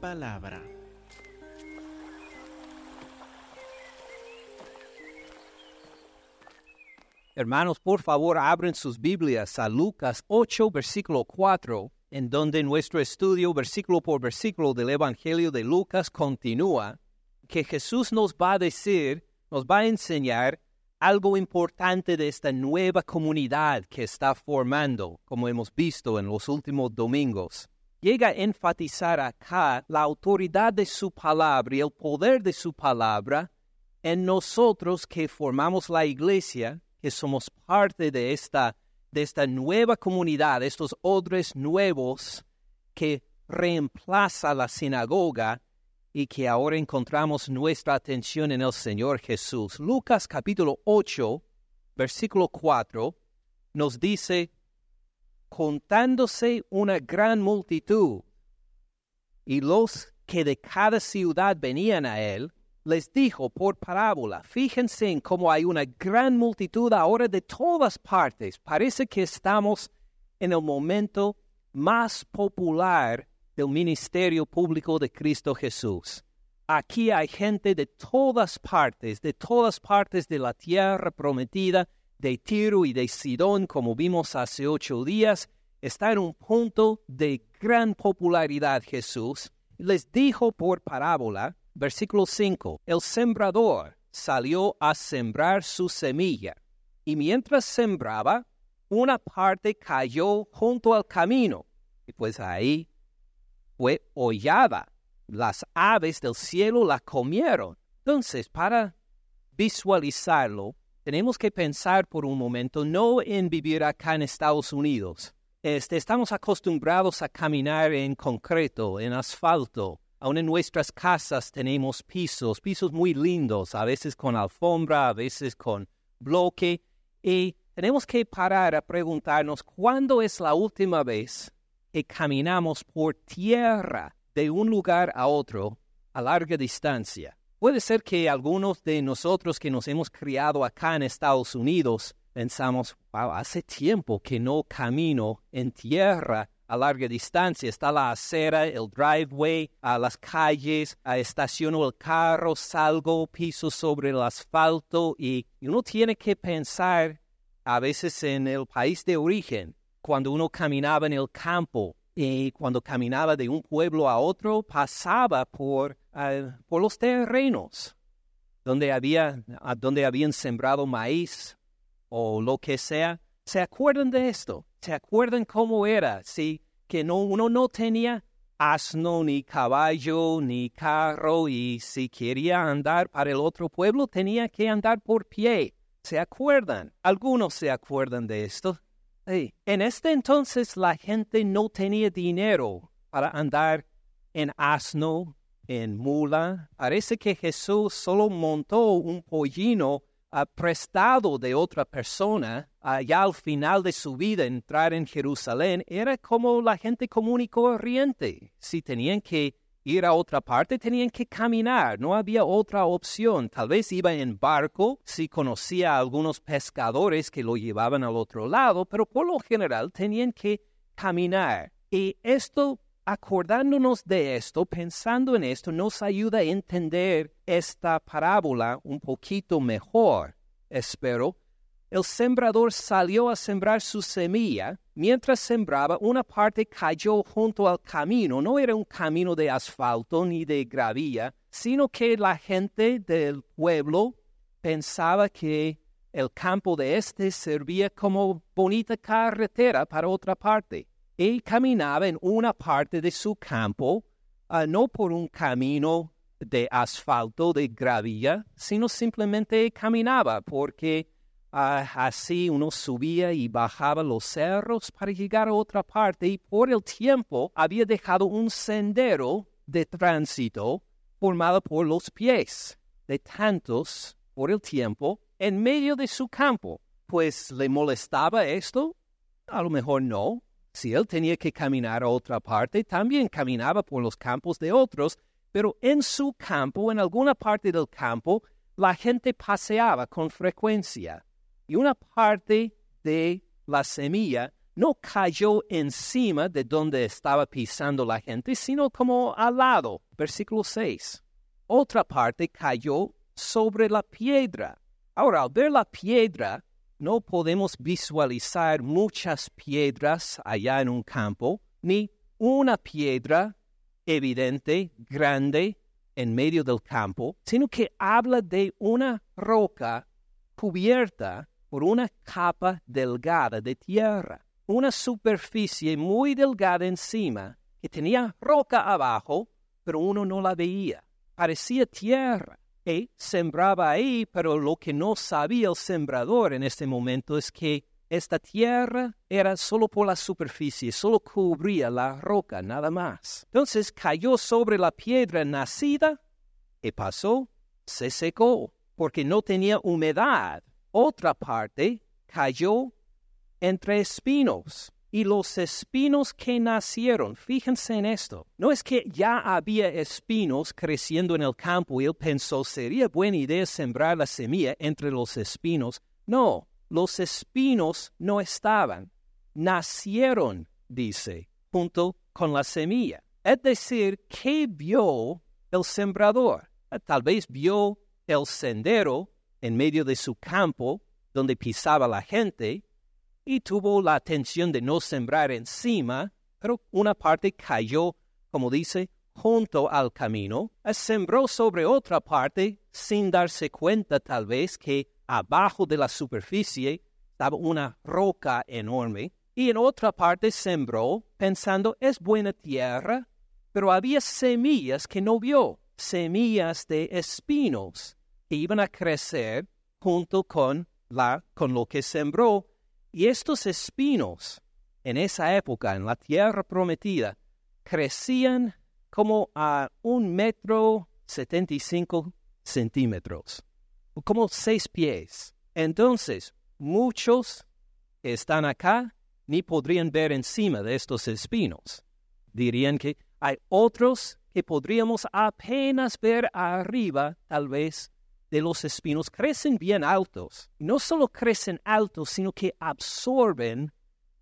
palabra. Hermanos, por favor, abren sus Biblias a Lucas 8, versículo 4, en donde nuestro estudio, versículo por versículo del Evangelio de Lucas, continúa, que Jesús nos va a decir, nos va a enseñar algo importante de esta nueva comunidad que está formando, como hemos visto en los últimos domingos. Llega a enfatizar acá la autoridad de su palabra y el poder de su palabra en nosotros que formamos la iglesia, que somos parte de esta, de esta nueva comunidad, estos odres nuevos que reemplaza la sinagoga y que ahora encontramos nuestra atención en el Señor Jesús. Lucas capítulo 8, versículo 4, nos dice, contándose una gran multitud, y los que de cada ciudad venían a él, les dijo por parábola, fíjense en cómo hay una gran multitud ahora de todas partes. Parece que estamos en el momento más popular del ministerio público de Cristo Jesús. Aquí hay gente de todas partes, de todas partes de la tierra prometida, de Tiro y de Sidón, como vimos hace ocho días, está en un punto de gran popularidad Jesús. Les dijo por parábola, versículo 5, el sembrador salió a sembrar su semilla, y mientras sembraba, una parte cayó junto al camino, y pues ahí fue hollada. Las aves del cielo la comieron. Entonces, para visualizarlo, tenemos que pensar por un momento no en vivir acá en Estados Unidos. Este, estamos acostumbrados a caminar en concreto, en asfalto. Aún en nuestras casas tenemos pisos, pisos muy lindos, a veces con alfombra, a veces con bloque. Y tenemos que parar a preguntarnos cuándo es la última vez que caminamos por tierra de un lugar a otro a larga distancia. Puede ser que algunos de nosotros que nos hemos criado acá en Estados Unidos pensamos, wow, hace tiempo que no camino en tierra a larga distancia. Está la acera, el driveway, a las calles, a estaciono el carro, salgo, piso sobre el asfalto y uno tiene que pensar a veces en el país de origen, cuando uno caminaba en el campo y cuando caminaba de un pueblo a otro, pasaba por, por los terrenos donde, había, donde habían sembrado maíz o lo que sea. ¿Se acuerdan de esto? ¿Se acuerdan cómo era? Sí, que no, uno no tenía asno, ni caballo, ni carro, y si quería andar para el otro pueblo, tenía que andar por pie. ¿Se acuerdan? Algunos se acuerdan de esto. En este entonces la gente no tenía dinero para andar en asno, en mula. Parece que Jesús solo montó un pollino uh, prestado de otra persona allá al final de su vida entrar en Jerusalén. Era como la gente común y corriente. Si tenían que ir a otra parte tenían que caminar, no había otra opción. Tal vez iba en barco si conocía a algunos pescadores que lo llevaban al otro lado, pero por lo general tenían que caminar. Y esto, acordándonos de esto, pensando en esto, nos ayuda a entender esta parábola un poquito mejor, espero. El sembrador salió a sembrar su semilla Mientras sembraba, una parte cayó junto al camino. No era un camino de asfalto ni de gravilla, sino que la gente del pueblo pensaba que el campo de este servía como bonita carretera para otra parte. Y caminaba en una parte de su campo, uh, no por un camino de asfalto, de gravilla, sino simplemente caminaba porque Ah, así uno subía y bajaba los cerros para llegar a otra parte y por el tiempo había dejado un sendero de tránsito formado por los pies de tantos por el tiempo en medio de su campo. Pues le molestaba esto? A lo mejor no. Si él tenía que caminar a otra parte, también caminaba por los campos de otros, pero en su campo, en alguna parte del campo, la gente paseaba con frecuencia y una parte de la semilla no cayó encima de donde estaba pisando la gente, sino como al lado. Versículo 6. Otra parte cayó sobre la piedra. Ahora, al ver la piedra, no podemos visualizar muchas piedras allá en un campo, ni una piedra evidente, grande, en medio del campo, sino que habla de una roca cubierta por una capa delgada de tierra, una superficie muy delgada encima, que tenía roca abajo, pero uno no la veía. Parecía tierra. Y sembraba ahí, pero lo que no sabía el sembrador en este momento es que esta tierra era solo por la superficie, solo cubría la roca, nada más. Entonces cayó sobre la piedra nacida y pasó, se secó, porque no tenía humedad. Otra parte cayó entre espinos. Y los espinos que nacieron, fíjense en esto, no es que ya había espinos creciendo en el campo y él pensó sería buena idea sembrar la semilla entre los espinos. No, los espinos no estaban, nacieron, dice, junto con la semilla. Es decir, ¿qué vio el sembrador? Tal vez vio el sendero en medio de su campo donde pisaba la gente y tuvo la atención de no sembrar encima, pero una parte cayó, como dice, junto al camino, sembró sobre otra parte sin darse cuenta tal vez que abajo de la superficie estaba una roca enorme, y en otra parte sembró pensando es buena tierra, pero había semillas que no vio, semillas de espinos que iban a crecer junto con, la, con lo que sembró, y estos espinos en esa época, en la tierra prometida, crecían como a un metro setenta y cinco centímetros como seis pies. Entonces, muchos que están acá ni podrían ver encima de estos espinos. Dirían que hay otros que podríamos apenas ver arriba, tal vez, de los espinos. Crecen bien altos. No solo crecen altos, sino que absorben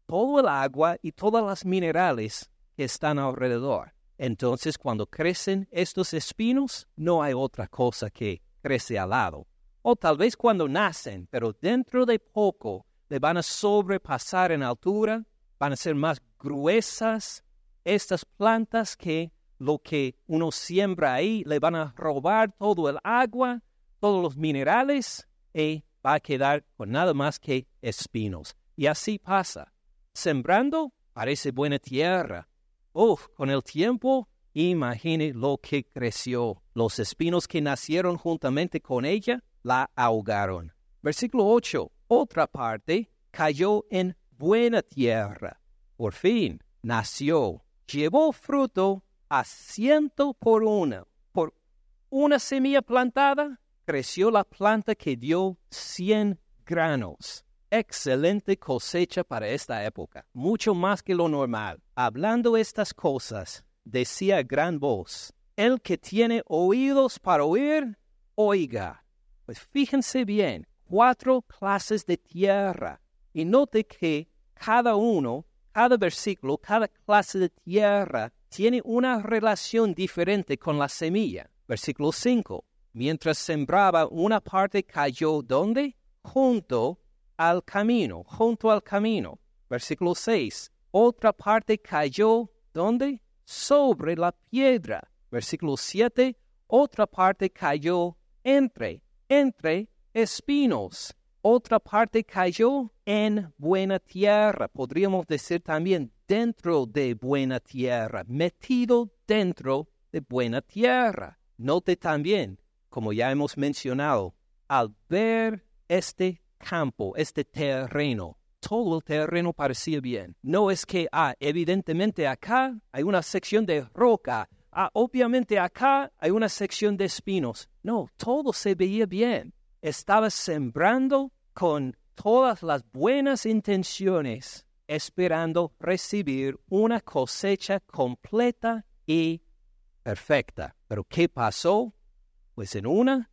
todo el agua y todas las minerales que están alrededor. Entonces, cuando crecen estos espinos, no hay otra cosa que crece al lado o tal vez cuando nacen, pero dentro de poco le van a sobrepasar en altura, van a ser más gruesas estas plantas que lo que uno siembra ahí, le van a robar todo el agua, todos los minerales y va a quedar con nada más que espinos. Y así pasa. Sembrando parece buena tierra. Uf, con el tiempo, imagine lo que creció. Los espinos que nacieron juntamente con ella la ahogaron. Versículo 8. Otra parte cayó en buena tierra. Por fin nació. Llevó fruto a ciento por una. Por una semilla plantada, creció la planta que dio cien granos. Excelente cosecha para esta época, mucho más que lo normal. Hablando estas cosas, decía gran voz, el que tiene oídos para oír, oiga. Pues fíjense bien, cuatro clases de tierra. Y note que cada uno, cada versículo, cada clase de tierra tiene una relación diferente con la semilla. Versículo 5. Mientras sembraba, una parte cayó ¿dónde? Junto al camino, junto al camino. Versículo 6. Otra parte cayó ¿dónde? Sobre la piedra. Versículo 7. Otra parte cayó entre entre espinos. Otra parte cayó en buena tierra, podríamos decir también dentro de buena tierra, metido dentro de buena tierra. Note también, como ya hemos mencionado, al ver este campo, este terreno, todo el terreno parecía bien. No es que, ah, evidentemente acá hay una sección de roca, ah, obviamente acá hay una sección de espinos. No, todo se veía bien. Estaba sembrando con todas las buenas intenciones, esperando recibir una cosecha completa y perfecta. Pero ¿qué pasó? Pues en una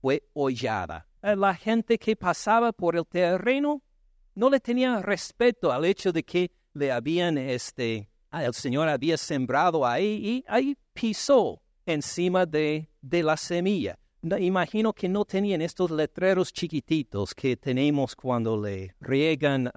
fue hollada. La gente que pasaba por el terreno no le tenían respeto al hecho de que le habían, este, ah, el Señor había sembrado ahí y ahí pisó encima de, la semilla. imagino que no tenían estos letreros chiquititos que tenemos cuando le riegan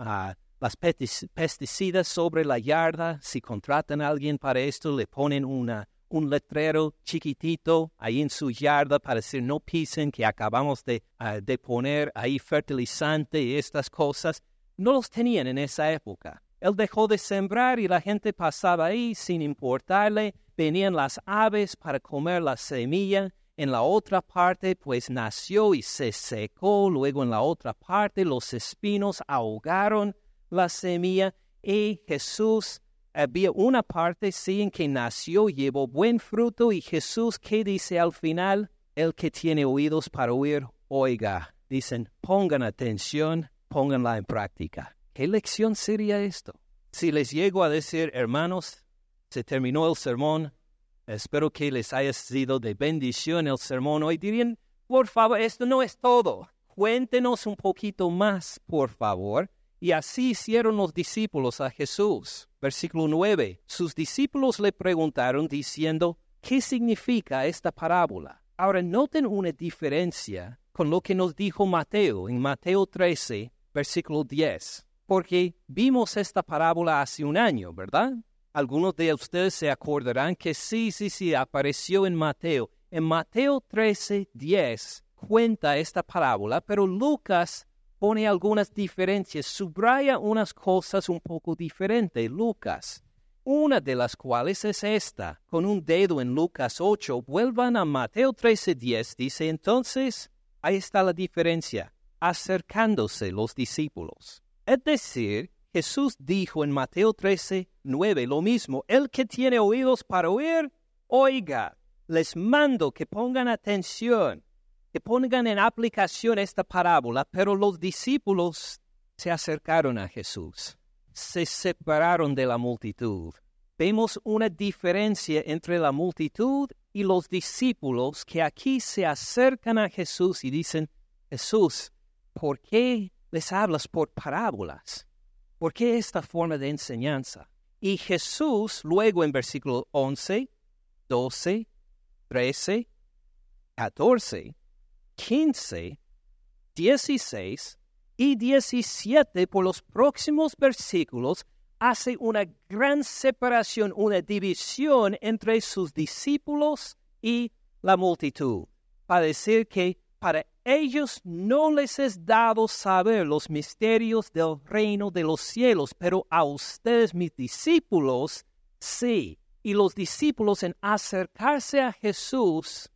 las pesticidas sobre la yarda. Si contratan a alguien para esto, le ponen una, un letrero chiquitito ahí en su yarda para decir no pisen que acabamos de, ah, de poner ahí fertilizante y estas cosas. No los tenían en esa época. Él dejó de sembrar y la gente pasaba ahí sin importarle. Venían las aves para comer la semilla. En la otra parte, pues nació y se secó. Luego en la otra parte, los espinos ahogaron la semilla. Y Jesús, había una parte, sí, en que nació, llevó buen fruto. Y Jesús, ¿qué dice al final? El que tiene oídos para oír, oiga. Dicen, pongan atención, pónganla en práctica. ¿Qué lección sería esto? Si les llego a decir, hermanos, se terminó el sermón, espero que les haya sido de bendición el sermón hoy, dirían, por favor, esto no es todo. Cuéntenos un poquito más, por favor. Y así hicieron los discípulos a Jesús. Versículo 9. Sus discípulos le preguntaron diciendo, ¿qué significa esta parábola? Ahora noten una diferencia con lo que nos dijo Mateo en Mateo 13, versículo 10 porque vimos esta parábola hace un año, ¿verdad? Algunos de ustedes se acordarán que sí, sí, sí, apareció en Mateo. En Mateo 13, 10 cuenta esta parábola, pero Lucas pone algunas diferencias, subraya unas cosas un poco diferentes. Lucas, una de las cuales es esta, con un dedo en Lucas 8, vuelvan a Mateo 13, 10, dice entonces, ahí está la diferencia, acercándose los discípulos. Es decir, Jesús dijo en Mateo 13, 9 lo mismo, el que tiene oídos para oír, oiga, les mando que pongan atención, que pongan en aplicación esta parábola, pero los discípulos se acercaron a Jesús, se separaron de la multitud. Vemos una diferencia entre la multitud y los discípulos que aquí se acercan a Jesús y dicen, Jesús, ¿por qué les hablas por parábolas. ¿Por qué esta forma de enseñanza? Y Jesús luego en versículo 11, 12, 13, 14, 15, 16 y 17 por los próximos versículos hace una gran separación, una división entre sus discípulos y la multitud, para decir que para ellos no les es dado saber los misterios del reino de los cielos, pero a ustedes, mis discípulos, sí. Y los discípulos en acercarse a Jesús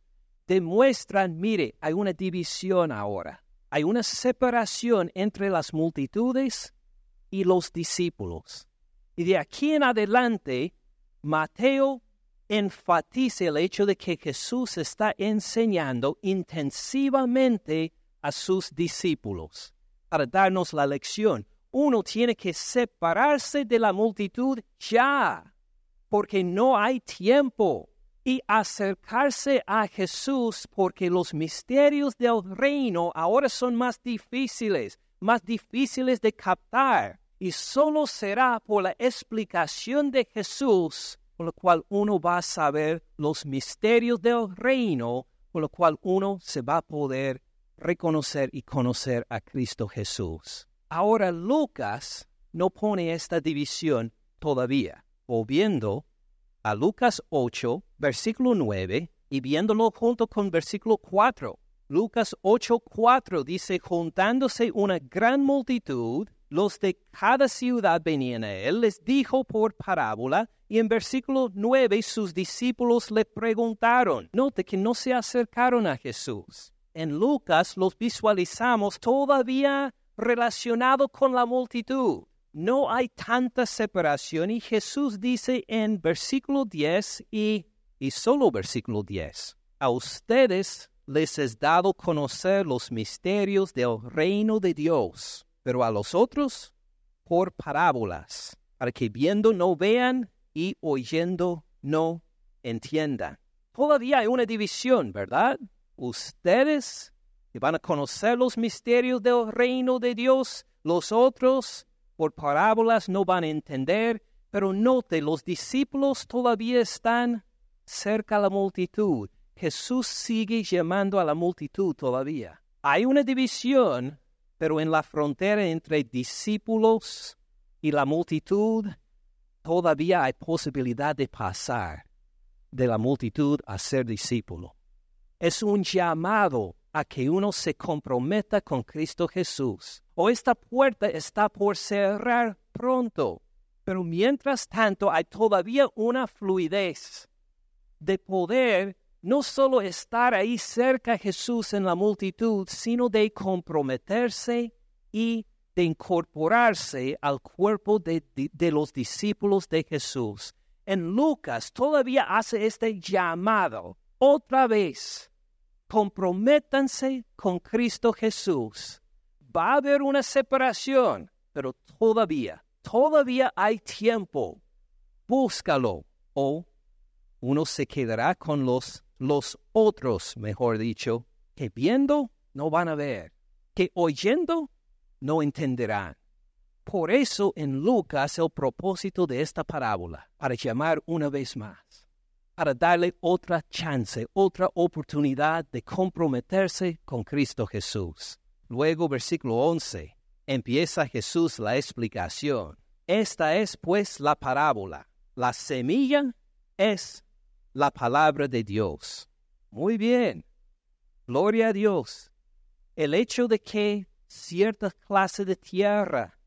demuestran, mire, hay una división ahora. Hay una separación entre las multitudes y los discípulos. Y de aquí en adelante, Mateo enfatiza el hecho de que Jesús está enseñando intensivamente a sus discípulos para darnos la lección. Uno tiene que separarse de la multitud ya, porque no hay tiempo, y acercarse a Jesús porque los misterios del reino ahora son más difíciles, más difíciles de captar, y solo será por la explicación de Jesús por lo cual uno va a saber los misterios del reino, por lo cual uno se va a poder reconocer y conocer a Cristo Jesús. Ahora Lucas no pone esta división todavía. Volviendo a Lucas 8, versículo 9, y viéndolo junto con versículo 4. Lucas 8, 4 dice, juntándose una gran multitud, los de cada ciudad venían a él, les dijo por parábola, y en versículo 9 sus discípulos le preguntaron. Note que no se acercaron a Jesús. En Lucas los visualizamos todavía relacionado con la multitud. No hay tanta separación y Jesús dice en versículo 10 y, y solo versículo 10, a ustedes les es dado conocer los misterios del reino de Dios pero a los otros por parábolas, para que viendo no vean y oyendo no entiendan. Todavía hay una división, ¿verdad? Ustedes que van a conocer los misterios del reino de Dios, Los otros, por parábolas, no van a entender, pero note, los discípulos todavía están cerca a la multitud. Jesús sigue llamando a la multitud todavía. Hay una división, pero en la frontera entre discípulos y la multitud, todavía hay posibilidad de pasar de la multitud a ser discípulo. Es un llamado a que uno se comprometa con Cristo Jesús. O esta puerta está por cerrar pronto. Pero mientras tanto hay todavía una fluidez de poder no solo estar ahí cerca a Jesús en la multitud, sino de comprometerse y de incorporarse al cuerpo de, de, los discípulos de Jesús. En Lucas todavía hace este llamado otra vez. Comprométanse con Cristo Jesús. Va a haber una separación, pero todavía, todavía hay tiempo. Búscalo o uno se quedará con los los otros, mejor dicho, que viendo no van a ver, que oyendo no entenderán. Por eso en Lucas el propósito de esta parábola, para llamar una vez más, para darle otra chance, otra oportunidad de comprometerse con Cristo Jesús. Luego, versículo 11, empieza Jesús la explicación. Esta es pues la parábola. La semilla es la palabra de Dios. Muy bien. Gloria a Dios. El hecho de que cierta clase de tierra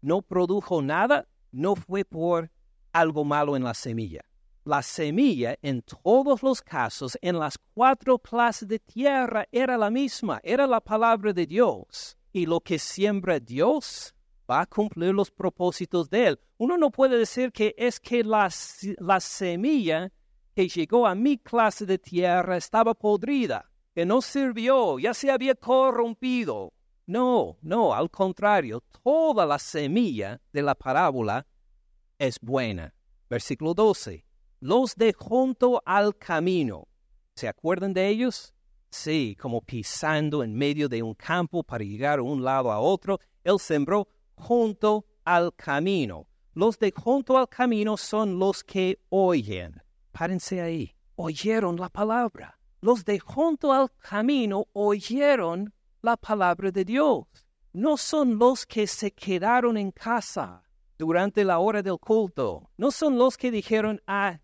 no produjo nada no fue por algo malo en la semilla. La semilla en todos los casos, en las cuatro clases de tierra, era la misma, era la palabra de Dios. Y lo que siembra Dios va a cumplir los propósitos de Él. Uno no puede decir que es que la, la semilla que llegó a mi clase de tierra estaba podrida, que no sirvió, ya se había corrompido. No, no, al contrario, toda la semilla de la parábola es buena. Versículo 12. Los de junto al camino. ¿Se acuerdan de ellos? Sí, como pisando en medio de un campo para llegar de un lado a otro, él sembró junto al camino. Los de junto al camino son los que oyen. Párense ahí. Oyeron la palabra. Los de junto al camino oyeron la palabra de Dios. No son los que se quedaron en casa durante la hora del culto. No son los que dijeron, ah,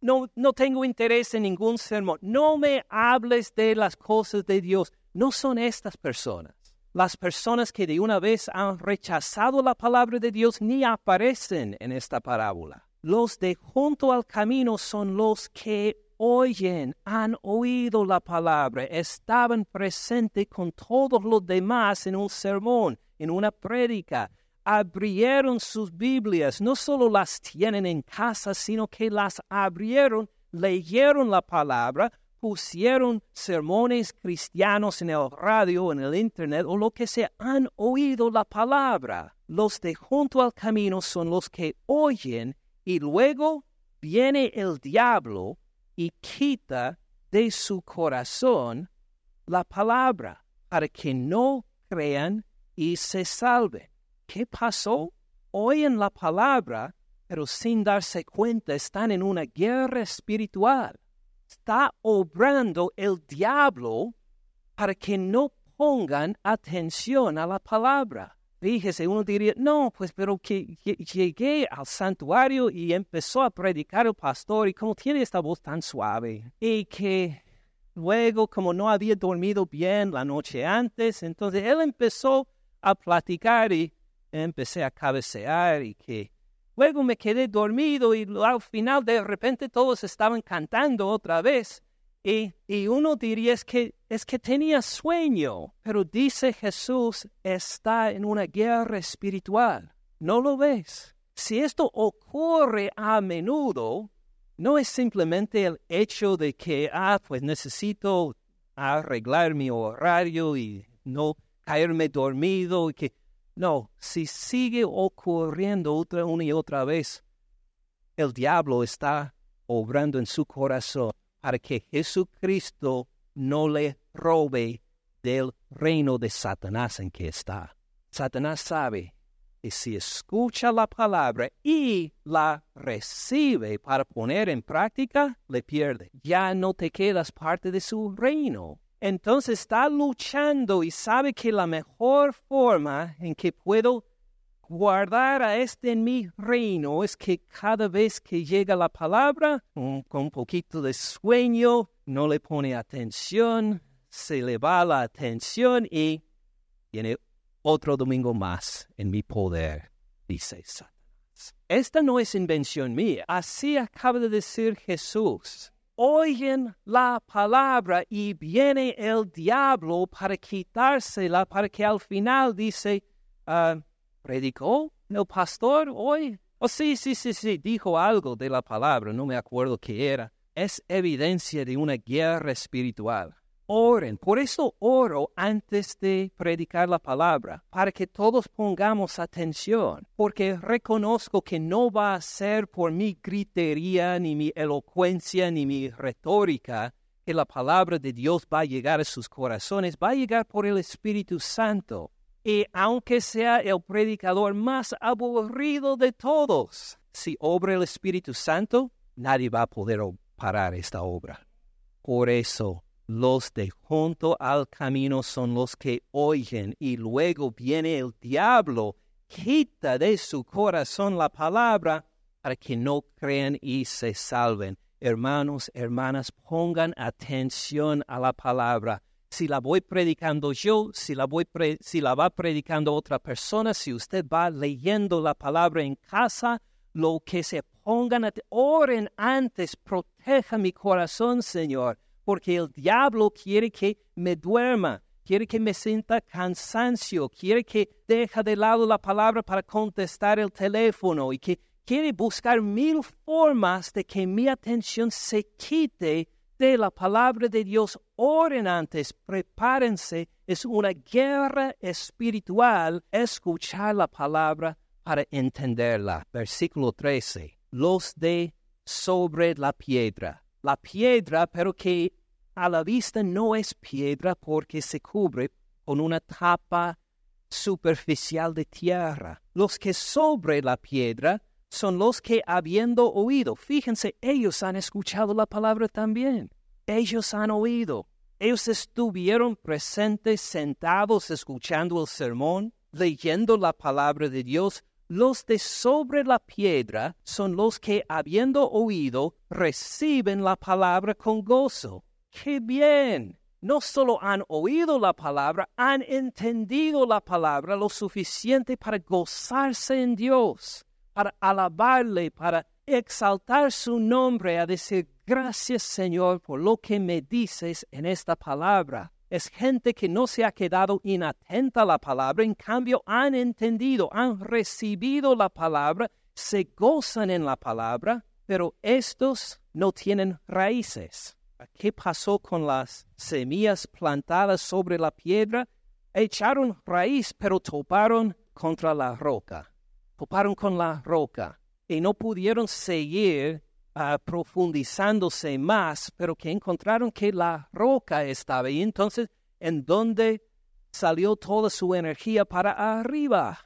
no, no tengo interés en ningún sermón. No me hables de las cosas de Dios. No son estas personas. Las personas que de una vez han rechazado la palabra de Dios ni aparecen en esta parábola. Los de junto al camino son los que oyen, han oído la palabra, estaban presentes con todos los demás en un sermón, en una prédica, abrieron sus Biblias, no solo las tienen en casa, sino que las abrieron, leyeron la palabra, pusieron sermones cristianos en el radio, en el internet o lo que sea, han oído la palabra. Los de junto al camino son los que oyen y luego viene el diablo y quita de su corazón la palabra para que no crean y se salven. ¿Qué pasó? Oyen la palabra, pero sin darse cuenta están en una guerra espiritual. Está obrando el diablo para que no pongan atención a la palabra. Fíjese, uno diría, no, pues, pero que, llegué al santuario y empezó a predicar el pastor y como tiene esta voz tan suave y que luego como no había dormido bien la noche antes, entonces él empezó a platicar y empecé a cabecear y que luego me quedé dormido y al final de repente todos estaban cantando otra vez y, uno diría es que, es que tenía sueño, pero dice Jesús está en una guerra espiritual. ¿No lo ves? Si esto ocurre a menudo, no es simplemente el hecho de que, ah, pues necesito arreglar mi horario y no caerme dormido y que no, si sigue ocurriendo otra una y otra vez, el diablo está obrando en su corazón para que Jesucristo no le robe del reino de Satanás en que está. Satanás sabe que si escucha la palabra y la recibe para poner en práctica, le pierde. Ya no te quedas parte de su reino. Entonces está luchando y sabe que la mejor forma en que puedo guardar a este en mi reino es que cada vez que llega la palabra, con un poquito de sueño, no le pone atención, se le va la atención y tiene otro domingo más en mi poder, dice Satanás. Esta no es invención mía, así acaba de decir Jesús. Oyen la palabra y viene el diablo para quitársela, para que al final dice, uh, ¿predicó el pastor hoy? Oh, sí, sí, sí, sí, dijo algo de la palabra, no me acuerdo qué era. Es evidencia de una guerra espiritual oren. Por eso oro antes de predicar la palabra, para que todos pongamos atención, porque reconozco que no va a ser por mi gritería, ni mi elocuencia, ni mi retórica, que la palabra de Dios va a llegar a sus corazones, va a llegar por el Espíritu Santo. Y aunque sea el predicador más aburrido de todos, si obra el Espíritu Santo, nadie va a poder parar esta obra. Por eso los de junto al camino son los que oyen y luego viene el diablo, quita de su corazón la palabra para que no crean y se salven. Hermanos, hermanas, pongan atención a la palabra. Si la voy predicando yo, si la, voy si la va predicando otra persona, si usted va leyendo la palabra en casa, lo que se pongan, oren antes, proteja mi corazón, Señor porque el diablo quiere que me duerma, quiere que me sienta cansancio, quiere que deje de lado la palabra para contestar el teléfono y que quiere buscar mil formas de que mi atención se quite de la palabra de Dios. Oren antes, prepárense. Es una guerra espiritual escuchar la palabra para entenderla. Versículo 13. Los de sobre la piedra la piedra, pero que a la vista no es piedra porque se cubre con una tapa superficial de tierra. Los que sobre la piedra son los que habiendo oído, fíjense, ellos han escuchado la palabra también. Ellos han oído. Ellos estuvieron presentes, sentados, escuchando el sermón, leyendo la palabra de Dios, los de sobre la piedra son los que, habiendo oído, reciben la palabra con gozo. ¡Qué bien! No solo han oído la palabra, han entendido la palabra lo suficiente para gozarse en Dios, para alabarle, para exaltar su nombre, a decir gracias Señor por lo que me dices en esta palabra es gente que no se ha quedado inatenta a la palabra, en cambio han entendido, han recibido la palabra, se gozan en la palabra, pero estos no tienen raíces. ¿Qué pasó con las semillas plantadas sobre la piedra? Echaron raíz, pero toparon contra la roca. Toparon con la roca y no pudieron seguir profundizándose más, pero que encontraron que la roca estaba ahí. Entonces, ¿en dónde salió toda su energía para arriba?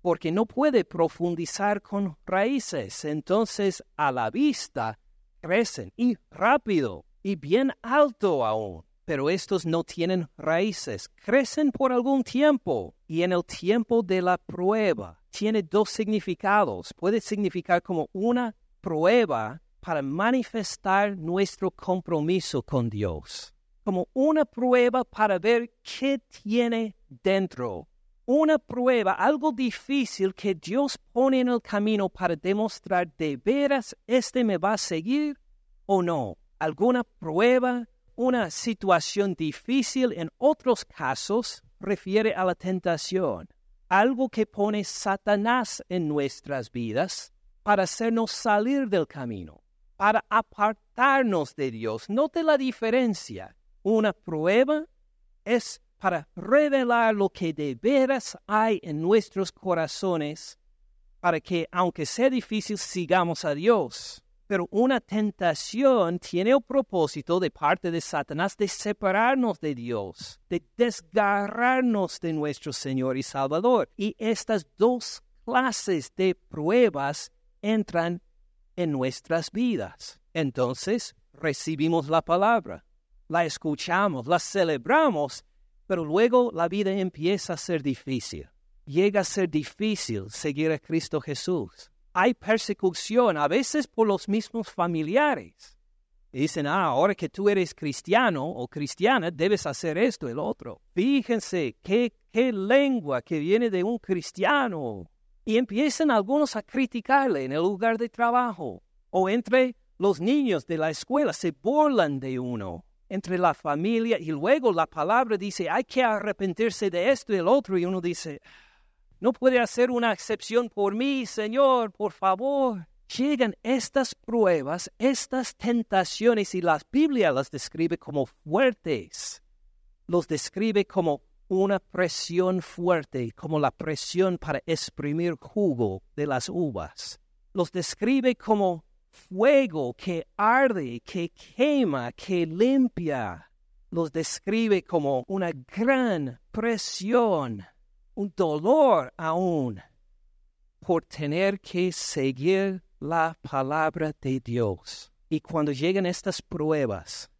Porque no puede profundizar con raíces. Entonces, a la vista, crecen y rápido y bien alto aún. Pero estos no tienen raíces, crecen por algún tiempo y en el tiempo de la prueba tiene dos significados. Puede significar como una prueba para manifestar nuestro compromiso con Dios, como una prueba para ver qué tiene dentro, una prueba, algo difícil que Dios pone en el camino para demostrar de veras este me va a seguir o no. Alguna prueba, una situación difícil en otros casos refiere a la tentación, algo que pone Satanás en nuestras vidas para hacernos salir del camino para apartarnos de Dios. Note la diferencia. Una prueba es para revelar lo que de veras hay en nuestros corazones, para que, aunque sea difícil, sigamos a Dios. Pero una tentación tiene el propósito de parte de Satanás de separarnos de Dios, de desgarrarnos de nuestro Señor y Salvador. Y estas dos clases de pruebas entran en nuestras vidas. Entonces recibimos la palabra, la escuchamos, la celebramos, pero luego la vida empieza a ser difícil. Llega a ser difícil seguir a Cristo Jesús hay persecución, a veces por los mismos familiares. Dicen, ah, ahora que tú eres cristiano o cristiana, debes hacer esto, el otro. Fíjense qué, qué lengua que viene de un cristiano. Y empiezan algunos a criticarle en el lugar de trabajo. O entre los niños de la escuela se burlan de uno. Entre la familia y luego la palabra dice, hay que arrepentirse de esto y el otro. Y uno dice, no puede hacer una excepción por mí, Señor, por favor. Llegan estas pruebas, estas tentaciones y la Biblia las describe como fuertes. Los describe como una presión fuerte, como la presión para exprimir jugo de las uvas. Los describe como fuego que arde, que quema, que limpia. Los describe como una gran presión un dolor aún por tener que seguir la palabra de Dios. Y cuando llegan estas pruebas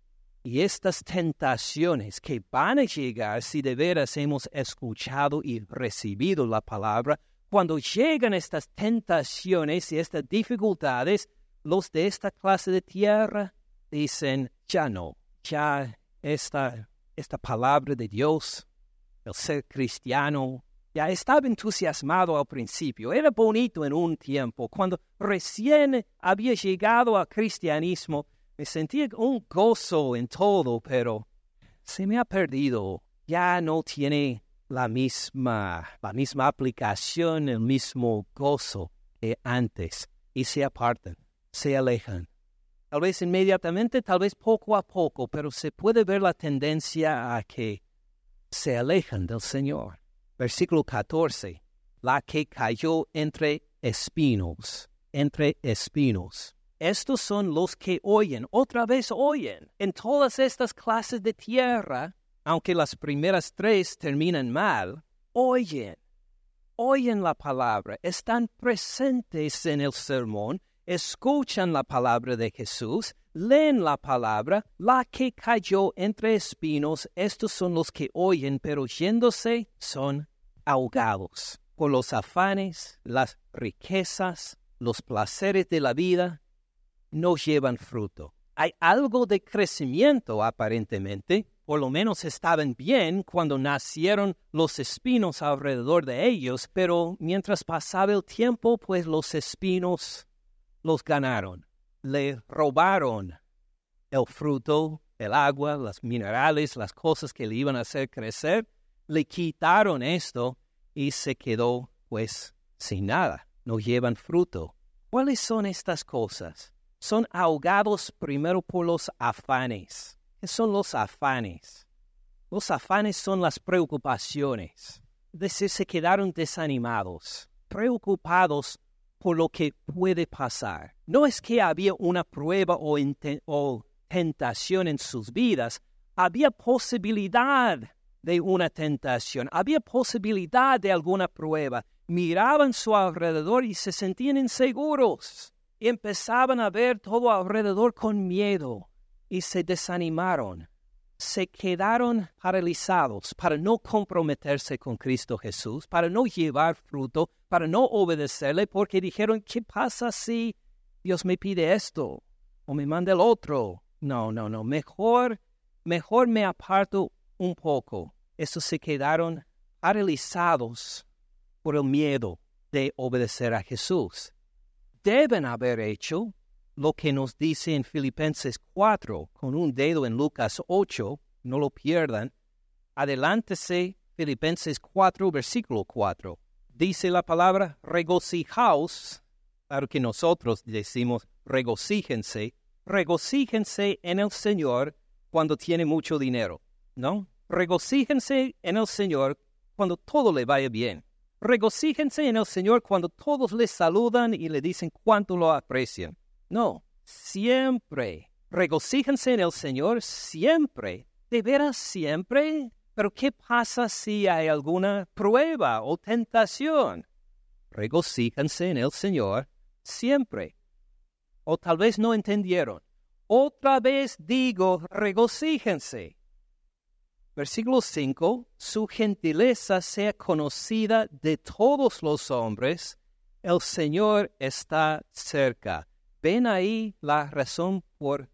y estas tentaciones que van a llegar si de veras hemos escuchado y recibido la palabra, cuando llegan estas tentaciones y estas dificultades, los de esta clase de tierra dicen, ya no, ya esta, esta palabra de Dios, el ser cristiano, ya estaba entusiasmado al principio, era bonito en un tiempo. Cuando recién había llegado al cristianismo, me sentía un gozo en todo, pero se me ha perdido. Ya no tiene la misma, la misma aplicación, el mismo gozo que antes. Y se apartan, se alejan. Tal vez inmediatamente, tal vez poco a poco, pero se puede ver la tendencia a que se alejan del Señor. Versículo 14. La que cayó entre espinos, entre espinos. Estos son los que oyen, otra vez oyen. En todas estas clases de tierra, aunque las primeras tres terminan mal, oyen, oyen la palabra, están presentes en el sermón, escuchan la palabra de Jesús, leen la palabra, la que cayó entre espinos, estos son los que oyen, pero yéndose son ahogados por los afanes, las riquezas, los placeres de la vida, no llevan fruto. Hay algo de crecimiento aparentemente, por lo menos estaban bien cuando nacieron los espinos alrededor de ellos, pero mientras pasaba el tiempo, pues los espinos los ganaron, le robaron el fruto, el agua, los minerales, las cosas que le iban a hacer crecer, le quitaron esto y se quedó pues sin nada, no llevan fruto. ¿Cuáles son estas cosas? Son ahogados primero por los afanes. ¿Qué son los afanes? Los afanes son las preocupaciones. Es decir, se quedaron desanimados, preocupados por lo que puede pasar. No es que había una prueba o tentación en sus vidas, había posibilidad de una tentación, había posibilidad de alguna prueba. Miraban su alrededor y se sentían inseguros. Y empezaban a ver todo alrededor con miedo y se desanimaron. Se quedaron paralizados para no comprometerse con Cristo Jesús, para no llevar fruto, para no obedecerle, porque dijeron, ¿qué pasa si Dios me pide esto o me manda el otro? No, no, no, mejor, mejor me aparto un poco. Estos se quedaron paralizados por el miedo de obedecer a Jesús. Deben haber hecho lo que nos dice en Filipenses 4, con un dedo en Lucas 8, no lo pierdan. Adelántese Filipenses 4, versículo 4. Dice la palabra regocijaos, claro que nosotros decimos regocíjense, regocíjense en el Señor cuando tiene mucho dinero. ¿no? Regocíjense en el Señor cuando todo le vaya bien. Regocíjense en el Señor cuando todos le saludan y le dicen cuánto lo aprecian. No, siempre. Regocíjense en el Señor siempre. ¿De veras siempre? Pero ¿qué pasa si hay alguna prueba o tentación? Regocíjense en el Señor siempre. O tal vez no entendieron. Otra vez digo, regocíjense. Versículo 5, su gentileza sea conocida de todos los hombres, el Señor está cerca. Ven ahí la razón por,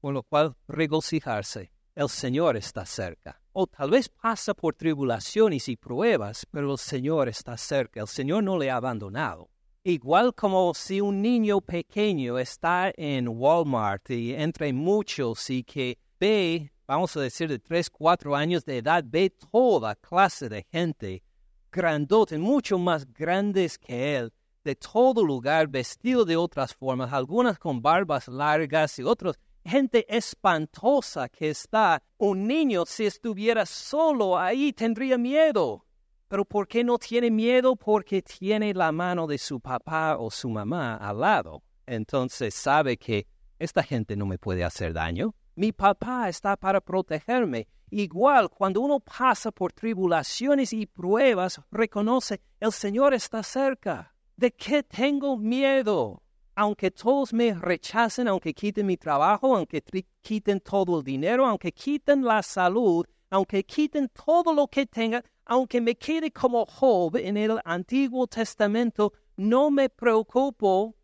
por lo cual regocijarse. El Señor está cerca. O tal vez pasa por tribulaciones y pruebas, pero el Señor está cerca. El Señor no le ha abandonado. Igual como si un niño pequeño está en Walmart y entre muchos y que ve vamos a decir, de tres, cuatro años de edad, ve toda clase de gente, grandote, mucho más grandes que él, de todo lugar, vestido de otras formas, algunas con barbas largas y otros, gente espantosa que está. Un niño, si estuviera solo ahí, tendría miedo. Pero ¿por qué no tiene miedo? Porque tiene la mano de su papá o su mamá al lado. Entonces sabe que esta gente no me puede hacer daño. Mi papá está para protegerme. Igual, cuando uno pasa por tribulaciones y pruebas, reconoce, el Señor está cerca. ¿De qué tengo miedo? Aunque todos me rechacen, aunque quiten mi trabajo, aunque quiten todo el dinero, aunque quiten la salud, aunque quiten todo lo que tenga, aunque me quede como Job en el Antiguo Testamento, no me preocupo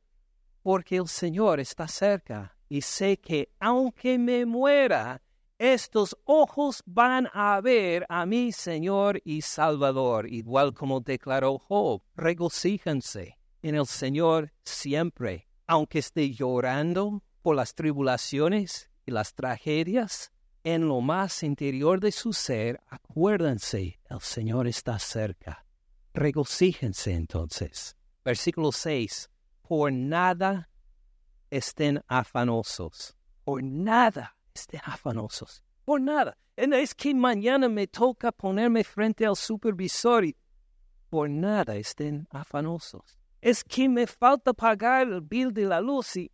porque el Señor está cerca y sé que aunque me muera, estos ojos van a ver a mi Señor y Salvador, igual como declaró Job. Regocíjense en el Señor siempre, aunque esté llorando por las tribulaciones y las tragedias. En lo más interior de su ser, acuérdense, el Señor está cerca. Regocíjense entonces. Versículo 6. Por nada estén afanosos. Por nada estén afanosos. Por nada. Es que mañana me toca ponerme frente al supervisor y por nada estén afanosos. Es que me falta pagar el bill de la luz y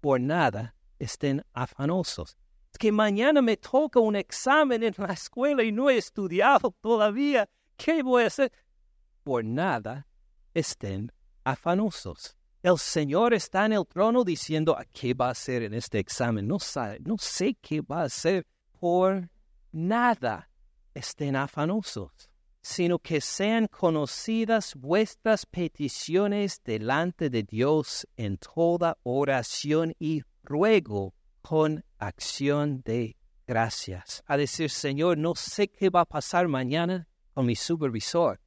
por nada estén afanosos. Es que mañana me toca un examen en la escuela y no he estudiado todavía. ¿Qué voy a hacer? Por nada estén afanosos. El Señor está en el trono diciendo, ¿qué va a hacer en este examen? No, sabe, no sé qué va a hacer. Por nada estén afanosos, sino que sean conocidas vuestras peticiones delante de Dios en toda oración y ruego con acción de gracias. A decir, Señor, no sé qué va a pasar mañana con mi supervisor.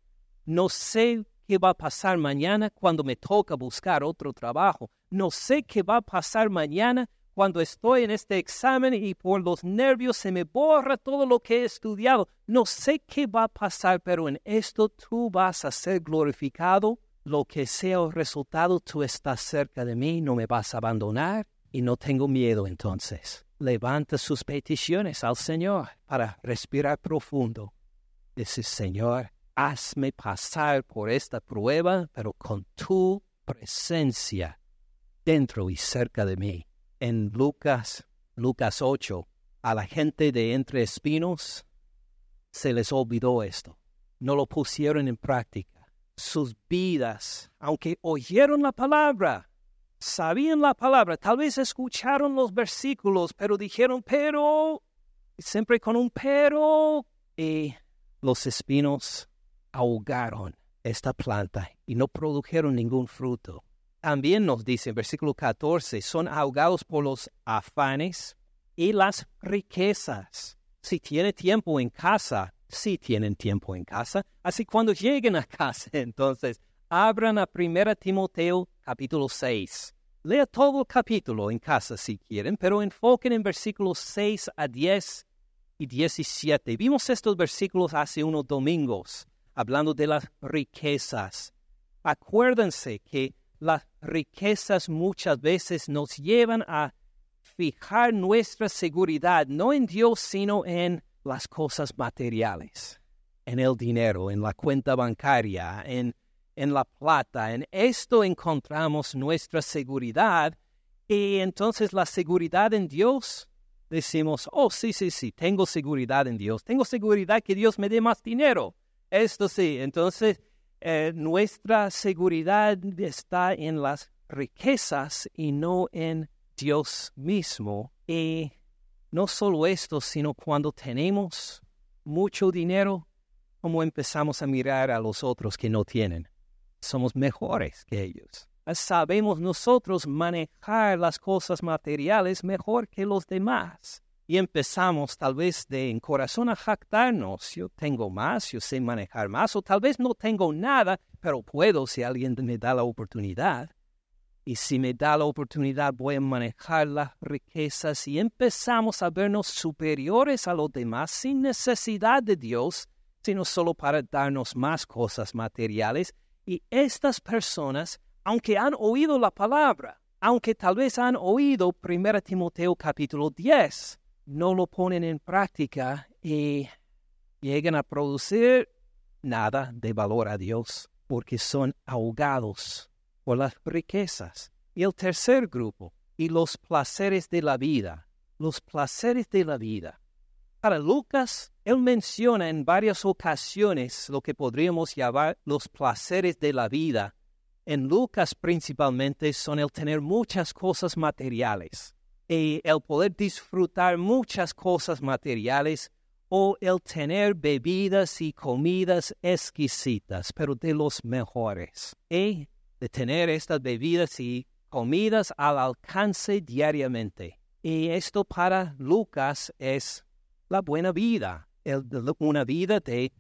No sé qué va a pasar mañana cuando me toca buscar otro trabajo. No sé qué va a pasar mañana cuando estoy en este examen y por los nervios se me borra todo lo que he estudiado. No sé qué va a pasar, pero en esto tú vas a ser glorificado. Lo que sea el resultado, tú estás cerca de mí, no me vas a abandonar y no tengo miedo entonces. Levanta sus peticiones al Señor para respirar profundo. Dice, Señor, hazme pasar por esta prueba, pero con tu presencia dentro y cerca de mí. En Lucas, Lucas 8, a la gente de entre espinos se les olvidó esto. No lo pusieron en práctica. Sus vidas, aunque oyeron la palabra, sabían la palabra, tal vez escucharon los versículos, pero dijeron, pero, siempre con un pero, y los espinos ahogaron esta planta y no produjeron ningún fruto. También nos dice en versículo 14, son ahogados por los afanes y las riquezas. Si tiene tiempo en casa, si tienen tiempo en casa. Así cuando lleguen a casa, entonces, abran a 1 Timoteo capítulo 6. Lea todo el capítulo en casa si quieren, pero enfoquen en versículos 6 a 10 y 17. Vimos estos versículos hace unos domingos hablando de las riquezas. Acuérdense que las riquezas muchas veces nos llevan a fijar nuestra seguridad no en Dios, sino en las cosas materiales, en el dinero, en la cuenta bancaria, en, en la plata. En esto encontramos nuestra seguridad Y entonces la seguridad en Dios, decimos, oh, sí, sí, sí, tengo seguridad en Dios, tengo seguridad que Dios me dé más dinero. Esto sí, entonces eh, nuestra seguridad está en las riquezas y no en Dios mismo. Y no solo esto, sino cuando tenemos mucho dinero, como empezamos a mirar a los otros que no tienen. Somos mejores que ellos. Sabemos nosotros manejar las cosas materiales mejor que los demás. Y empezamos tal vez de en corazón a jactarnos. Yo tengo más, yo sé manejar más, o tal vez no tengo nada, pero puedo si alguien me da la oportunidad. Y si me da la oportunidad, voy a manejar las riquezas y empezamos a vernos superiores a los demás sin necesidad de Dios, sino solo para darnos más cosas materiales. Y estas personas, aunque han oído la palabra, aunque tal vez han oído 1 Timoteo capítulo 10, no lo ponen en práctica y llegan a producir nada de valor a Dios, porque son ahogados por las riquezas. Y el tercer grupo, y los placeres de la vida. Los placeres de la vida. Para Lucas, él menciona en varias ocasiones lo que podríamos llamar los placeres de la vida. En Lucas principalmente son el tener muchas cosas materiales y el poder disfrutar muchas cosas materiales o el tener bebidas y comidas exquisitas, pero de los mejores. Y de tener estas bebidas y comidas al alcance diariamente. Y esto para Lucas es la buena vida, una vida de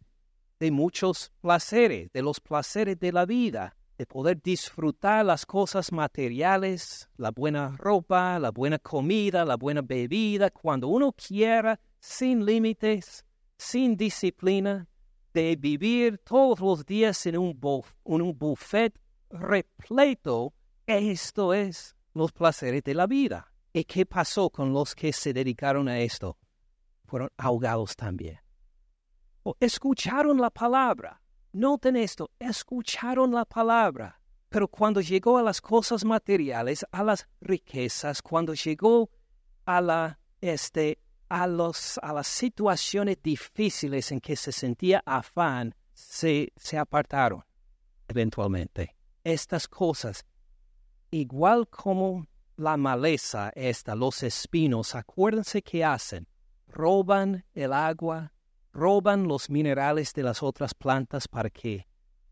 muchos placeres, de los placeres de la vida, de poder disfrutar las cosas materiales, la buena ropa, la buena comida, la buena bebida, cuando uno quiera, sin límites, sin disciplina, de vivir todos los días en un, en un buffet repleto, esto es los placeres de la vida. ¿Y qué pasó con los que se dedicaron a esto? Fueron ahogados también. O escucharon la palabra. Noten esto, escucharon la palabra. Pero cuando llegó a las cosas materiales, a las riquezas, cuando llegó a la este a los a las situaciones difíciles en que se sentía afán, se, se apartaron eventualmente estas cosas, igual como la maleza esta, los espinos, acuérdense que hacen, roban el agua, roban los minerales de las otras plantas para que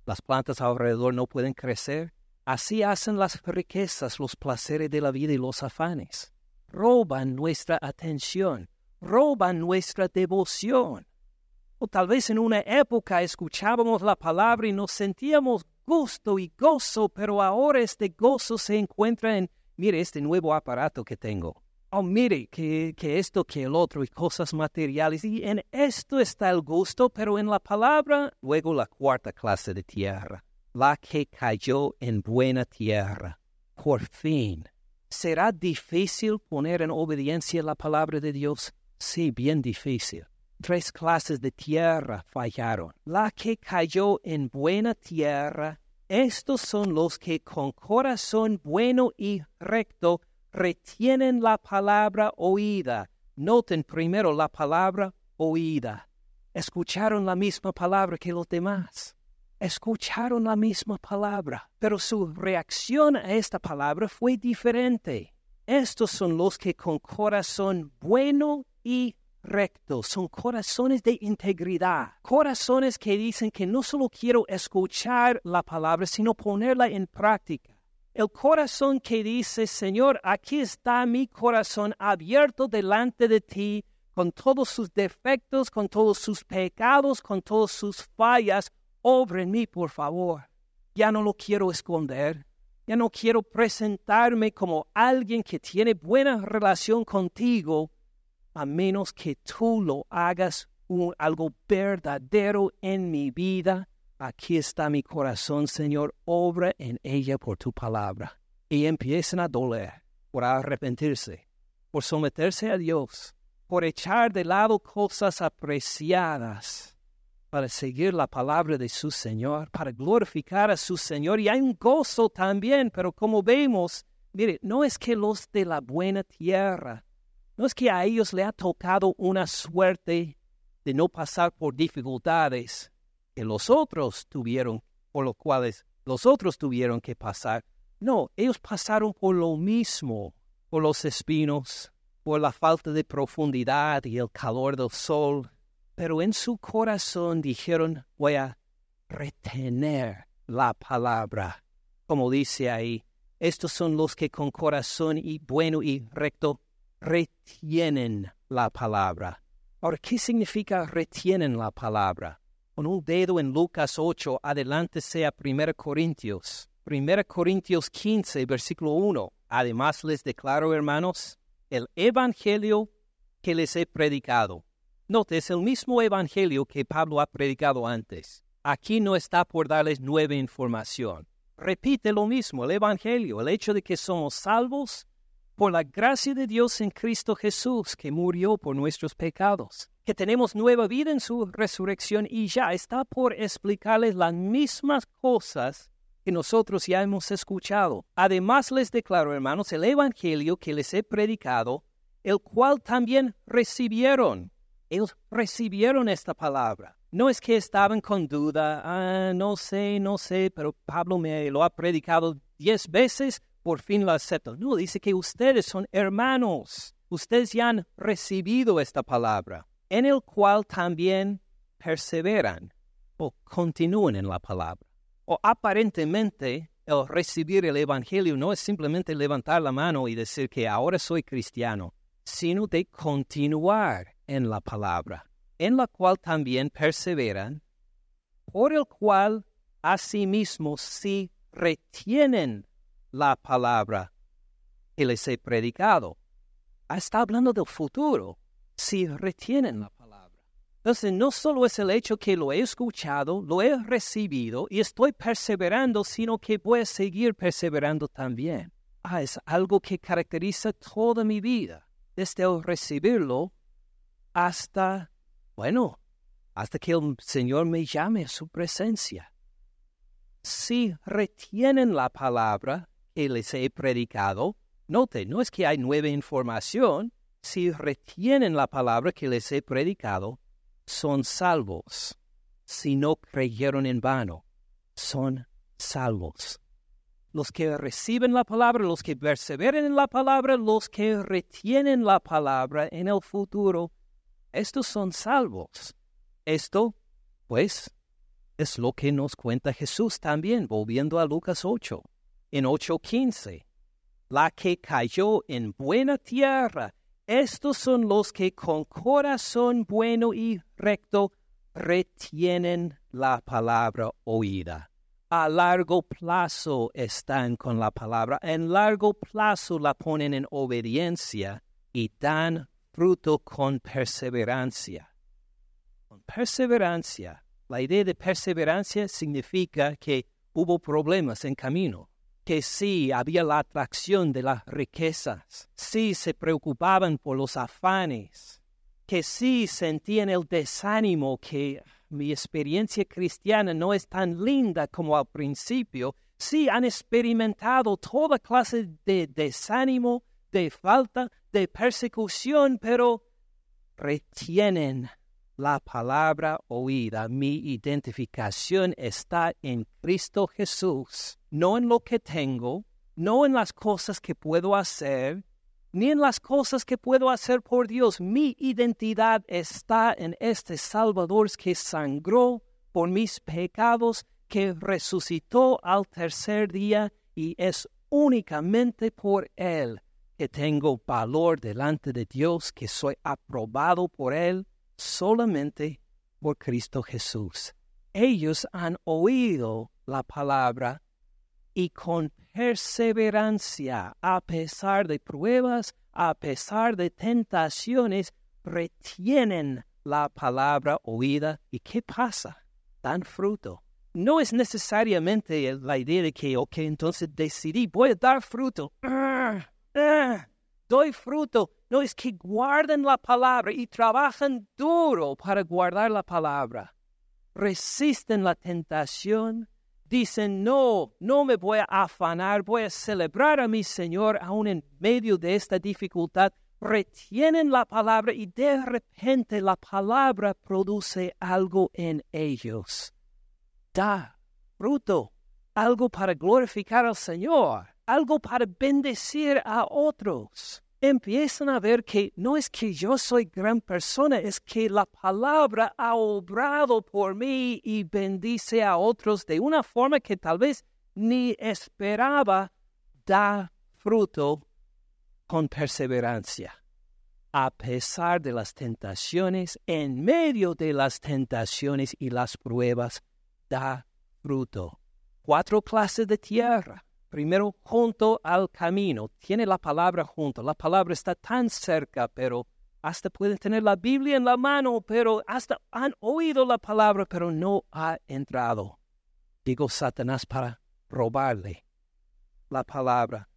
las plantas alrededor no pueden crecer. Así hacen las riquezas, los placeres de la vida y los afanes. Roban nuestra atención, roban nuestra devoción. O tal vez en una época escuchábamos la palabra y nos sentíamos gusto y gozo, pero ahora este gozo se encuentra en, mire, este nuevo aparato que tengo. Oh, mire, que, esto, que el otro, y cosas materiales. Y en esto está el gusto, pero en la palabra, luego la cuarta clase de tierra, la que cayó en buena tierra. Por fin, ¿será difícil poner en obediencia la palabra de Dios? Sí, bien difícil tres clases de tierra fallaron. La que cayó en buena tierra, estos son los que con corazón bueno y recto retienen la palabra oída. Noten primero la palabra oída. Escucharon la misma palabra que los demás. Escucharon la misma palabra, pero su reacción a esta palabra fue diferente. Estos son los que con corazón bueno y rectos, son corazones de integridad, corazones que dicen que no solo quiero escuchar la palabra, sino ponerla en práctica. El corazón que dice, Señor, aquí está mi corazón abierto delante de ti, con todos sus defectos, con todos sus pecados, con todas sus fallas, obra en mí, por favor. Ya no lo quiero esconder, ya no quiero presentarme como alguien que tiene buena relación contigo, a menos que tú lo hagas algo verdadero en mi vida. Aquí está mi corazón, Señor, obra en ella por tu palabra. Y empiezan a doler por arrepentirse, por someterse a Dios, por echar de lado cosas apreciadas para seguir la palabra de su Señor, para glorificar a su Señor. Y hay un gozo también, pero como vemos, Mire, no es que los de la buena tierra, no es que a ellos le ha tocado una suerte de no pasar por dificultades los otros tuvieron, por los cuales los otros tuvieron que pasar. No, ellos pasaron por lo mismo, por los espinos, por la falta de profundidad y el calor del sol, pero en su corazón dijeron, voy a retener la palabra. Como dice ahí, estos son los que con corazón y bueno y recto retienen la palabra. Ahora, ¿qué significa retienen la palabra? Con un dedo en Lucas 8, adelante sea 1 Corintios. 1 Corintios 15, versículo 1. Además les declaro, hermanos, el evangelio que les he predicado. Note, es el mismo evangelio que Pablo ha predicado antes. Aquí no está por darles nueva información. Repite lo mismo, el evangelio, el hecho de que somos salvos por la gracia de Dios en Cristo Jesús, que murió por nuestros pecados, que tenemos nueva vida en su resurrección y ya está por explicarles las mismas cosas que nosotros ya hemos escuchado. Además les declaro, hermanos, el Evangelio que les he predicado, el cual también recibieron. Ellos recibieron esta palabra. No es que estaban con duda, ah, no sé, no sé, pero Pablo me lo ha predicado diez veces, por fin lo acepto. No, dice que ustedes son hermanos. Ustedes ya han recibido esta palabra, en el cual también perseveran o continúan en la palabra. O aparentemente el recibir el Evangelio no es simplemente levantar la mano y decir que ahora soy cristiano, sino de continuar en la palabra, en la cual también perseveran, por el cual asimismo si retienen la palabra que les he predicado. Está hablando del futuro, si retienen la palabra. Entonces, no solo es el hecho que lo he escuchado, lo he recibido y estoy perseverando, sino que voy a seguir perseverando también. Ah, es algo que caracteriza toda mi vida, desde el recibirlo hasta, bueno, hasta que el Señor me llame a su presencia. Si retienen la palabra, les he predicado, note, no es que hay nueva información, si retienen la palabra que les he predicado, son salvos. Si no creyeron en vano, son salvos. Los que reciben la palabra, los que perseveren en la palabra, los que retienen la palabra en el futuro, estos son salvos. Esto, pues, es lo que nos cuenta Jesús también, volviendo a Lucas 8 en 8.15. La que cayó en buena tierra, estos son los que con corazón bueno y recto retienen la palabra oída. A largo plazo están con la palabra, en largo plazo la ponen en obediencia y dan fruto con perseverancia. Con perseverancia. La idea de perseverancia significa que hubo problemas en camino que sí había la atracción de las riquezas, sí se preocupaban por los afanes, que sí sentían el desánimo que mi experiencia cristiana no es tan linda como al principio, sí han experimentado toda clase de desánimo, de falta, de persecución, pero retienen la palabra oída. Mi identificación está en Cristo Jesús, no en lo que tengo, no en las cosas que puedo hacer, ni en las cosas que puedo hacer por Dios. Mi identidad está en este Salvador que sangró por mis pecados, que resucitó al tercer día y es únicamente por Él que tengo valor delante de Dios, que soy aprobado por Él solamente por Cristo Jesús. Ellos han oído la palabra y con perseverancia, a pesar de pruebas, a pesar de tentaciones, retienen la palabra oída. ¿Y qué pasa? Dan fruto. No es necesariamente la idea de que, ok, entonces decidí, voy a dar fruto. Ah, ah, doy fruto. No es que guarden la palabra y trabajan duro para guardar la palabra. Resisten la tentación, dicen, no, no me voy a afanar, voy a celebrar a mi Señor aún en medio de esta dificultad, retienen la palabra y de repente la palabra produce algo en ellos. Da fruto, algo para glorificar al Señor, algo para bendecir a otros empiezan a ver que no es que yo soy gran persona, es que la palabra ha obrado por mí y bendice a otros de una forma que tal vez ni esperaba, da fruto con perseverancia. A pesar de las tentaciones, en medio de las tentaciones y las pruebas, da fruto. Cuatro clases de tierra primero junto al camino. Tiene la palabra junto. La palabra está tan cerca, pero hasta pueden tener la Biblia en la mano, pero hasta han oído la palabra, pero no ha entrado. Digo Satanás para robarle la palabra.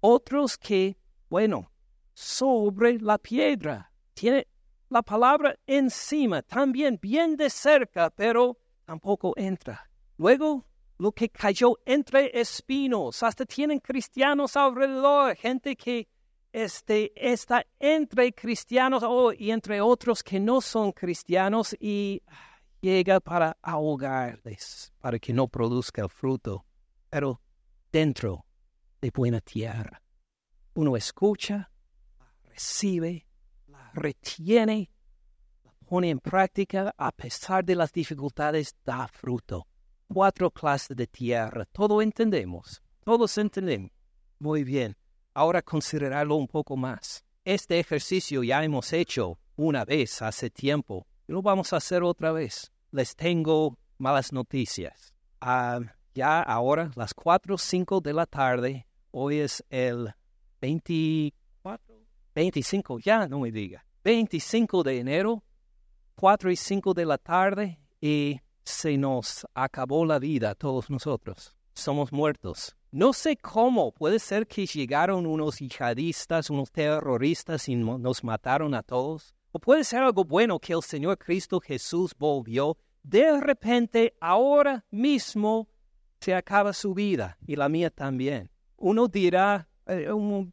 Otros que, bueno, sobre la piedra. Tiene la palabra encima, también bien de cerca, pero tampoco entra. Luego lo que cayó entre espinos, hasta tienen cristianos alrededor, gente que este, está entre cristianos oh, y entre otros que no son cristianos y llega para ahogarles, para que no produzca fruto, pero dentro de buena tierra. Uno escucha, recibe, la retiene, la pone en práctica, a pesar de las dificultades, da fruto cuatro clases de tierra. Todo entendemos. Todos entendemos. Muy bien. Ahora considerarlo un poco más. Este ejercicio ya hemos hecho una vez hace tiempo. Y lo vamos a hacer otra vez. Les tengo malas noticias. Ah, ya ahora, las cuatro o cinco de la tarde, hoy es el 24, 25, ya no me diga. 25 de enero, 4 y 5 de la tarde, y se nos acabó la vida a todos nosotros. Somos muertos. No sé cómo, puede ser que llegaron unos yihadistas, unos terroristas y nos mataron a todos. O puede ser algo bueno que el Señor Cristo Jesús volvió. De repente, ahora mismo, se acaba su vida y la mía también. Uno dirá, eh,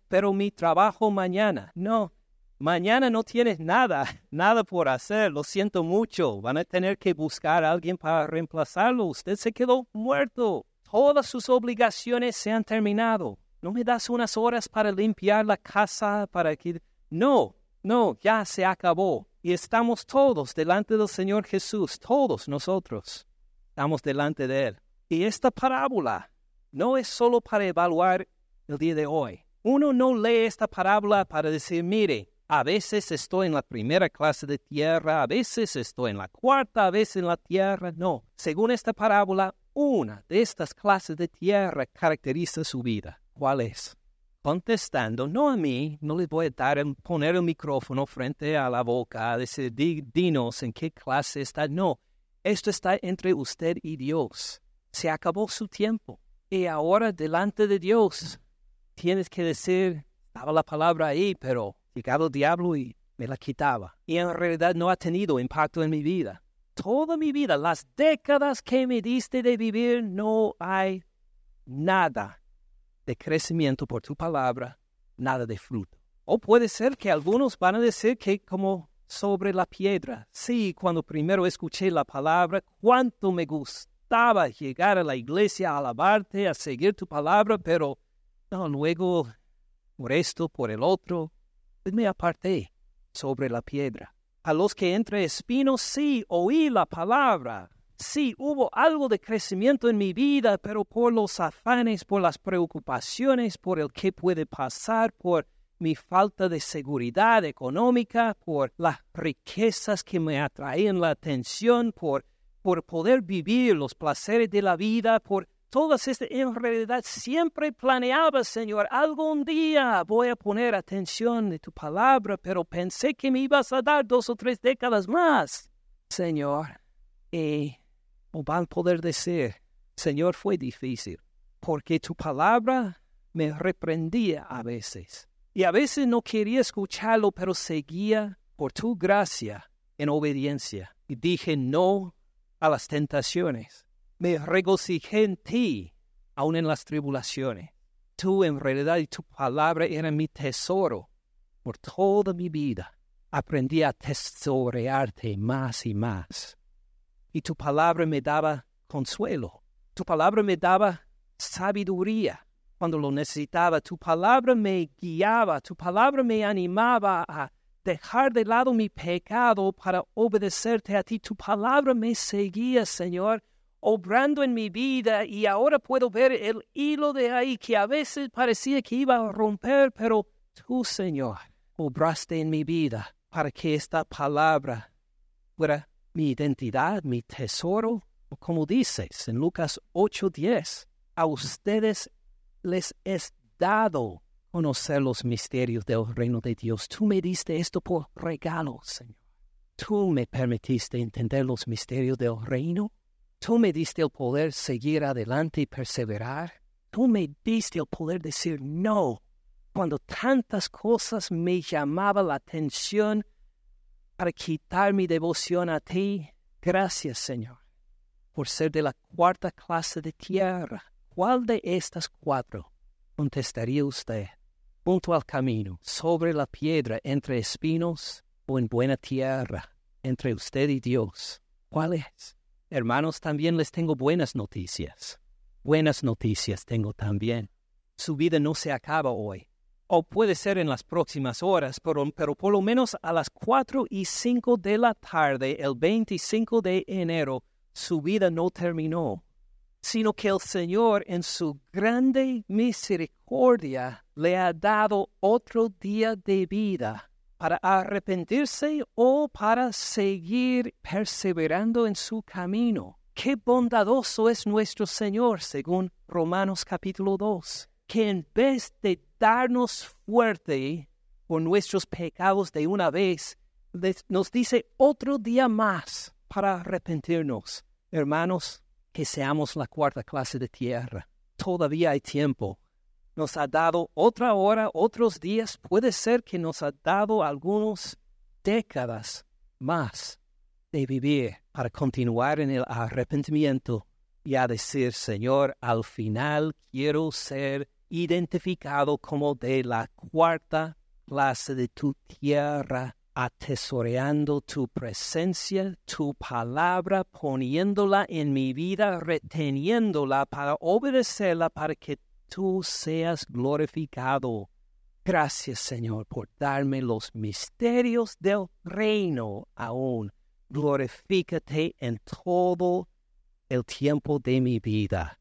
pero mi trabajo mañana. No, Mañana no tienes nada, nada por hacer, lo siento mucho. Van a tener que buscar a alguien para reemplazarlo. Usted se quedó muerto. Todas sus obligaciones se han terminado. ¿No me das unas horas para limpiar la casa? Para que... No, no, ya se acabó. Y estamos todos delante del Señor Jesús, todos nosotros. Estamos delante de Él. Y esta parábola no es solo para evaluar el día de hoy. Uno no lee esta parábola para decir, mire, a veces estoy en la primera clase de tierra, a veces estoy en la cuarta, a veces en la tierra. No, según esta parábola, una de estas clases de tierra caracteriza su vida. ¿Cuál es? Contestando, no a mí, no les voy a dar, poner el micrófono frente a la boca, a decir, dinos en qué clase está. No, esto está entre usted y Dios. Se acabó su tiempo. Y ahora delante de Dios tienes que decir, estaba la palabra ahí, pero Diablo y me la quitaba. Y en realidad no ha tenido impacto en mi vida. Toda mi vida, las décadas que me diste de vivir, no hay nada de crecimiento por tu palabra, nada de fruto. O puede ser que algunos van a decir que como sobre la piedra. Sí, cuando primero escuché la palabra, cuánto me gustaba llegar a la iglesia a alabarte, a seguir tu palabra, pero no, luego por esto, por el otro, me aparté sobre la piedra. A los que entre espinos sí oí la palabra. Sí hubo algo de crecimiento en mi vida, pero por los afanes, por las preocupaciones, por el que puede pasar, por mi falta de seguridad económica, por las riquezas que me atraían la atención, por, por poder vivir los placeres de la vida, por todas estas, en realidad siempre planeaba, Señor, algún día voy a poner atención de tu palabra, pero pensé que me ibas a dar dos o tres décadas más, Señor. Y van a poder decir, Señor, fue difícil, porque tu palabra me reprendía a veces. Y a veces no quería escucharlo, pero seguía por tu gracia en obediencia. Y dije no a las tentaciones Me regocijé en ti, aun en las tribulaciones. Tú en realidad y tu palabra era mi tesoro por toda mi vida. Aprendí a tesorearte más y más. Y tu palabra me daba consuelo. Tu palabra me daba sabiduría cuando lo necesitaba. Tu palabra me guiaba. Tu palabra me animaba a dejar de lado mi pecado para obedecerte a ti. Tu palabra me seguía, Señor, obrando en mi vida y ahora puedo ver el hilo de ahí que a veces parecía que iba a romper, pero tú, Señor, obraste en mi vida para que esta palabra fuera mi identidad, mi tesoro, como dices en Lucas 8:10, a ustedes les es dado conocer los misterios del reino de Dios. Tú me diste esto por regalo, Señor. Tú me permitiste entender los misterios del reino. Tú me diste el poder seguir adelante y perseverar. Tú me diste el poder decir no cuando tantas cosas me llamaban la atención para quitar mi devoción a ti. Gracias, Señor, por ser de la cuarta clase de tierra. ¿Cuál de estas cuatro contestaría usted? junto al camino, sobre la piedra, entre espinos o en buena tierra, entre usted y Dios. ¿Cuál es? Hermanos, también les tengo buenas noticias. Buenas noticias tengo también. Su vida no se acaba hoy, o puede ser en las próximas horas, pero, pero por lo menos a las cuatro y cinco de la tarde, el 25 de enero, su vida no terminó sino que el Señor en su grande misericordia le ha dado otro día de vida para arrepentirse o para seguir perseverando en su camino. Qué bondadoso es nuestro Señor, según Romanos capítulo 2, que en vez de darnos fuerte por nuestros pecados de una vez, nos dice otro día más para arrepentirnos. Hermanos, que seamos la cuarta clase de tierra. Todavía hay tiempo. Nos ha dado otra hora, otros días, puede ser que nos ha dado algunas décadas más de vivir para continuar en el arrepentimiento y a decir, Señor, al final quiero ser identificado como de la cuarta clase de tu tierra atesoreando tu presencia, tu palabra, poniéndola en mi vida, reteniéndola para obedecerla, para que tú seas glorificado. Gracias, Señor, por darme los misterios del reino aún. Glorifícate en todo el tiempo de mi vida.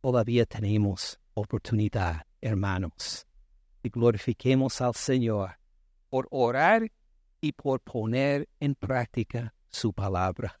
Todavía tenemos oportunidad, hermanos. Y glorifiquemos al Señor por orar y por poner en práctica su palabra.